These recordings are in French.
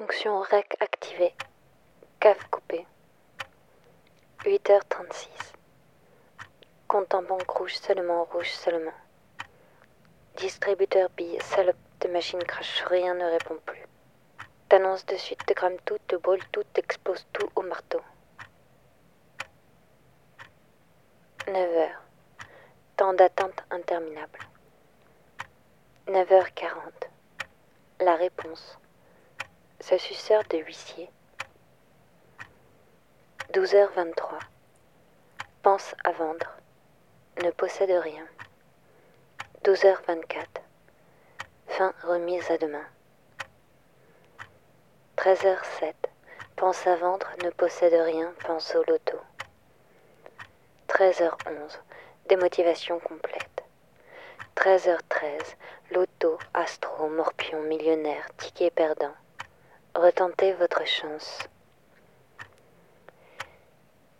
Fonction REC activée. CAF coupé. 8h36. Compte en banque rouge seulement, rouge seulement. Distributeur bille, salope de machine crache, rien ne répond plus. T'annonce de suite, te crame tout, te brûle tout, t'explose tout au marteau. 9h. Temps d'attente interminable. 9h40. La réponse. Ce suceur de huissier. 12h23. Pense à vendre. Ne possède rien. 12h24. Fin remise à demain. 13h07. Pense à vendre, ne possède rien, pense au loto. 13h11. Démotivation complète. 13h13. Loto, astro, morpion, millionnaire, ticket perdant. Retentez votre chance.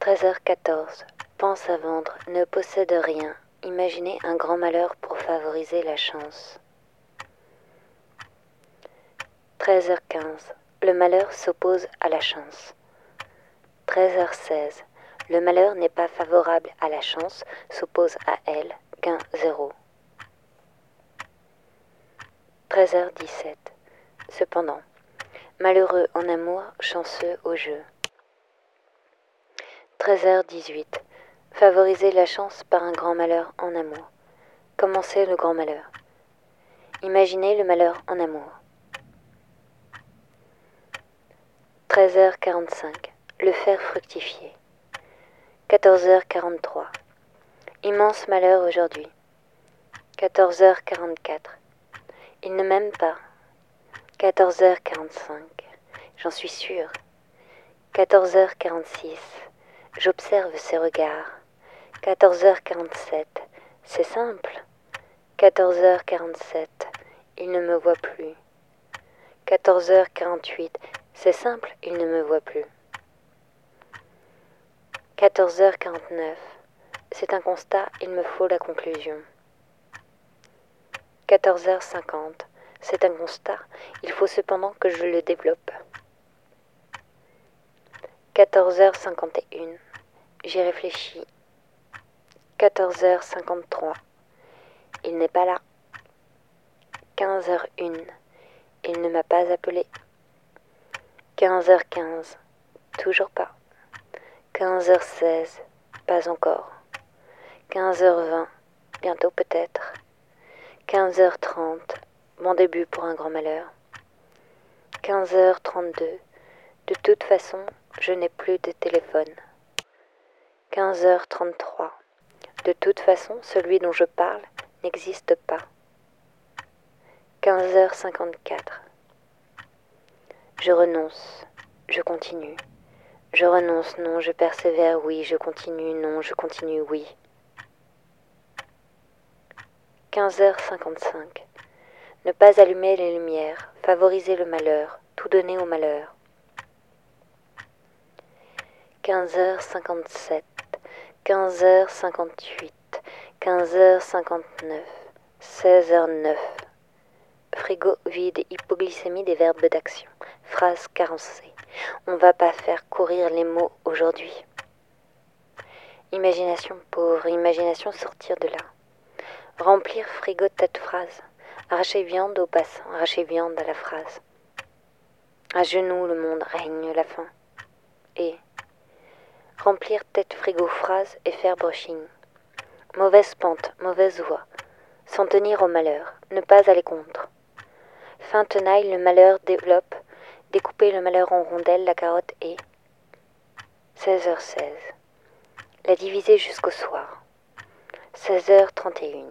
13h14. Pense à vendre, ne possède rien. Imaginez un grand malheur pour favoriser la chance. 13h15. Le malheur s'oppose à la chance. 13h16. Le malheur n'est pas favorable à la chance, s'oppose à elle, gain zéro. 13h17. Cependant, malheureux en amour, chanceux au jeu. 13h18. Favoriser la chance par un grand malheur en amour. Commencez le grand malheur. Imaginez le malheur en amour. 13h45. Le faire fructifier. 14h43. Immense malheur aujourd'hui. 14h44. Il ne m'aime pas. 14h45. J'en suis sûre. 14h46. J'observe ses regards. 14h47. C'est simple. 14h47. Il ne me voit plus. 14h48. C'est simple, il ne me voit plus. 14h49. C'est un constat, il me faut la conclusion. 14h50. C'est un constat, il faut cependant que je le développe. 14h51. J'y réfléchis. 14h53. Il n'est pas là. 15h01. Il ne m'a pas appelé. 15h15. Toujours pas. 15h16. Pas encore. 15h20. Bientôt peut-être. 15h30. Bon début pour un grand malheur. 15h32. De toute façon, je n'ai plus de téléphone. 15h33. De toute façon, celui dont je parle n'existe pas. 15h54. Je renonce, je continue. Je renonce, non, je persévère, oui, je continue, non, je continue, oui. 15h55. Ne pas allumer les lumières, favoriser le malheur, tout donner au malheur. 15h57, 15h58, 15h59, 16h09. Frigo vide, hypoglycémie des verbes d'action. Phrase carencée. On va pas faire courir les mots aujourd'hui. Imagination pauvre, imagination sortir de là. Remplir frigo tête phrase. Arracher viande au passant, arracher viande à la phrase. À genoux le monde règne la faim. Et remplir tête frigo phrase et faire brushing. Mauvaise pente, mauvaise voie. S'en tenir au malheur, ne pas aller contre. Fin tenaille, le malheur développe, découper le malheur en rondelles, la carotte et 16h16. La diviser jusqu'au soir. 16h31.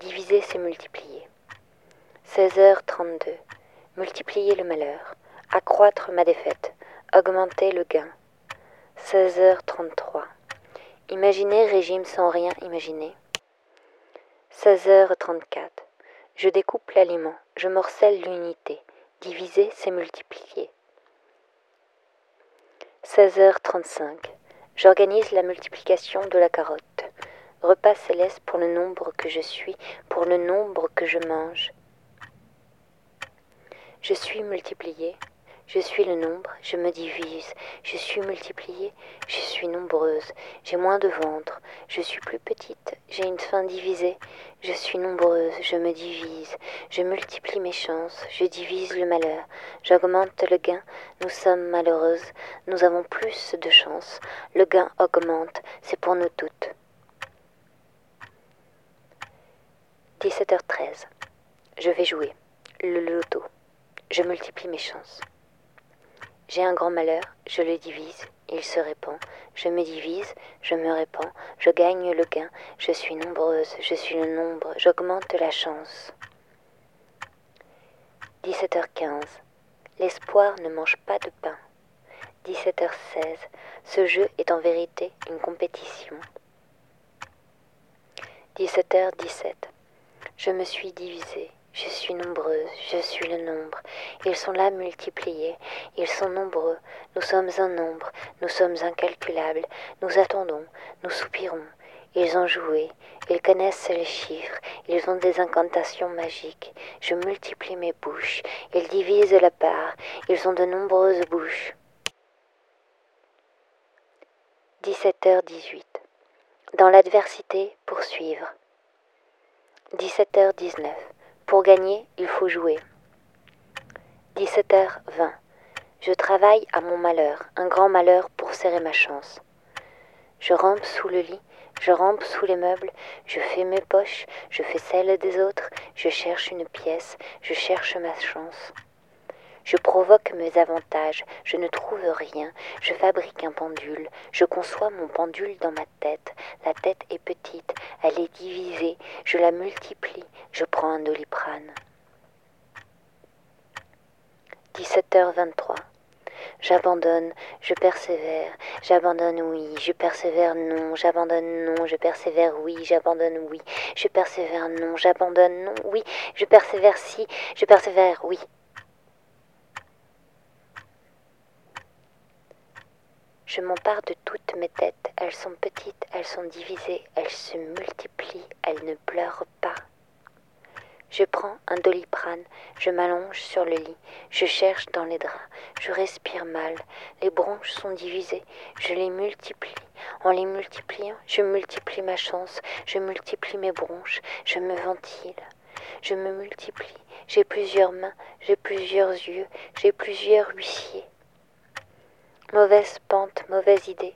Diviser, c'est multiplier. 16h32. Multiplier le malheur. Accroître ma défaite. Augmenter le gain. 16h33. Imaginer régime sans rien imaginer. 16h34. Je découpe l'aliment. Je morcelle l'unité. Diviser, c'est multiplier. 16h35. J'organise la multiplication de la carotte. Repas céleste pour le nombre que je suis, pour le nombre que je mange. Je suis multiplié. Je suis le nombre, je me divise, je suis multipliée, je suis nombreuse, j'ai moins de ventre, je suis plus petite, j'ai une fin divisée, je suis nombreuse, je me divise, je multiplie mes chances, je divise le malheur, j'augmente le gain, nous sommes malheureuses, nous avons plus de chance, le gain augmente, c'est pour nous toutes. 17h13. Je vais jouer. Le loto. Je multiplie mes chances. J'ai un grand malheur, je le divise, il se répand. Je me divise, je me répands, je gagne le gain, je suis nombreuse, je suis le nombre, j'augmente la chance. 17h15. L'espoir ne mange pas de pain. 17h16. Ce jeu est en vérité une compétition. 17h17. Je me suis divisée, je suis nombreuse, je suis le nombre. Ils sont là multipliés, ils sont nombreux, nous sommes un nombre, nous sommes incalculables, nous attendons, nous soupirons. Ils ont joué, ils connaissent les chiffres, ils ont des incantations magiques. Je multiplie mes bouches, ils divisent la part, ils ont de nombreuses bouches. 17h18. Dans l'adversité, poursuivre. 17h19. Pour gagner, il faut jouer. 17h20. Je travaille à mon malheur, un grand malheur pour serrer ma chance. Je rampe sous le lit, je rampe sous les meubles, je fais mes poches, je fais celles des autres, je cherche une pièce, je cherche ma chance. Je provoque mes avantages, je ne trouve rien, je fabrique un pendule, je conçois mon pendule dans ma tête. La tête est petite, elle est divisée, je la multiplie, je prends un doliprane. 17h23. J'abandonne, je persévère, j'abandonne oui, je persévère non, j'abandonne non, je persévère oui, j'abandonne oui, je persévère non, j'abandonne non, oui, je persévère si, je persévère oui. Je m'empare de toutes mes têtes, elles sont petites, elles sont divisées, elles se multiplient, elles ne pleurent pas. Je prends un doliprane, je m'allonge sur le lit, je cherche dans les draps, je respire mal, les bronches sont divisées, je les multiplie. En les multipliant, je multiplie ma chance, je multiplie mes bronches, je me ventile, je me multiplie. J'ai plusieurs mains, j'ai plusieurs yeux, j'ai plusieurs huissiers. Mauvaise pente, mauvaise idée.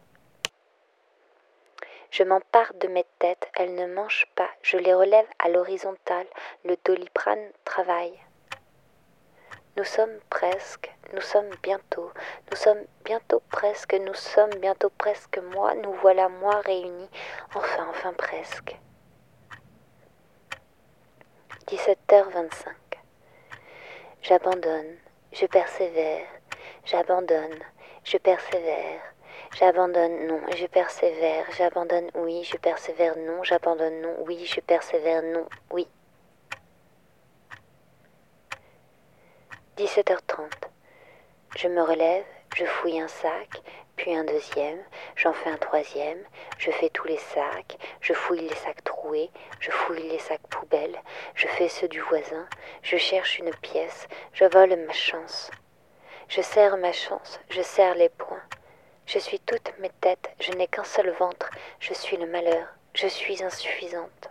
Je m'empare de mes têtes, elles ne mangent pas, je les relève à l'horizontale, le doliprane travaille. Nous sommes presque, nous sommes bientôt, nous sommes bientôt presque, nous sommes bientôt presque moi, nous voilà moi réunis, enfin, enfin presque. 17h25. J'abandonne, je persévère, j'abandonne, je persévère. J'abandonne, non, je persévère. J'abandonne, oui, je persévère, non. J'abandonne, non, oui, je persévère, non, oui. 17h30. Je me relève, je fouille un sac, puis un deuxième, j'en fais un troisième, je fais tous les sacs, je fouille les sacs troués, je fouille les sacs poubelles, je fais ceux du voisin, je cherche une pièce, je vole ma chance. Je serre ma chance, je serre les poings. Je suis toutes mes têtes, je n'ai qu'un seul ventre, je suis le malheur, je suis insuffisante.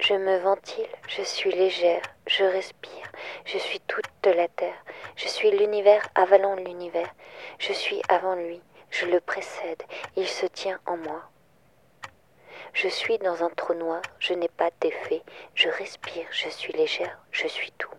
Je me ventile, je suis légère, je respire, je suis toute la terre, je suis l'univers avalant l'univers, je suis avant lui, je le précède, il se tient en moi. Je suis dans un trou noir, je n'ai pas d'effet, je respire, je suis légère, je suis tout.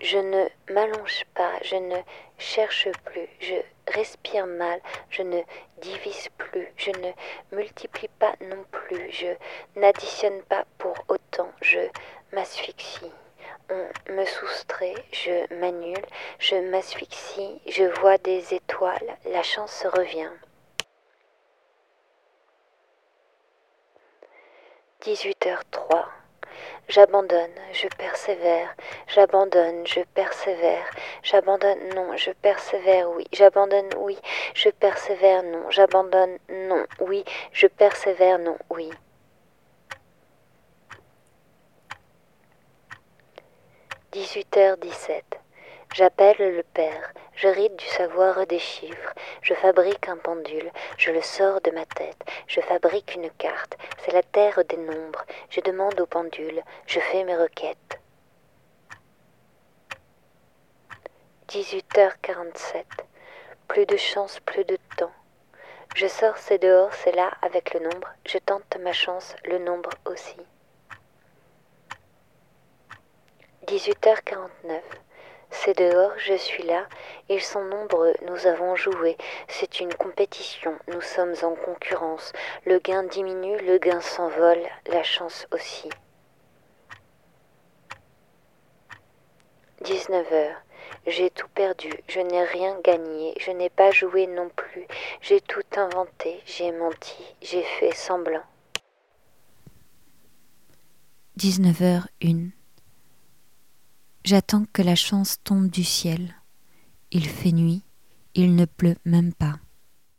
Je ne m'allonge pas, je ne cherche plus, je respire mal, je ne divise plus, je ne multiplie pas non plus, je n'additionne pas pour autant, je m'asphyxie. On me soustrait, je m'annule, je m'asphyxie, je vois des étoiles, la chance revient. 18h03 J'abandonne, je persévère, j'abandonne, je persévère, j'abandonne, non, je persévère, oui, j'abandonne, oui, je persévère, non, j'abandonne, non, oui, je persévère, non, oui. J'appelle le père, je ride du savoir des chiffres, je fabrique un pendule, je le sors de ma tête, je fabrique une carte, c'est la terre des nombres, je demande au pendule, je fais mes requêtes. 18h47. Plus de chance, plus de temps. Je sors, c'est dehors, c'est là, avec le nombre, je tente ma chance, le nombre aussi. 18h49. C'est dehors, je suis là, ils sont nombreux, nous avons joué, c'est une compétition, nous sommes en concurrence, le gain diminue, le gain s'envole, la chance aussi. 19h. J'ai tout perdu, je n'ai rien gagné, je n'ai pas joué non plus, j'ai tout inventé, j'ai menti, j'ai fait semblant. 19h01 J'attends que la chance tombe du ciel. Il fait nuit, il ne pleut même pas.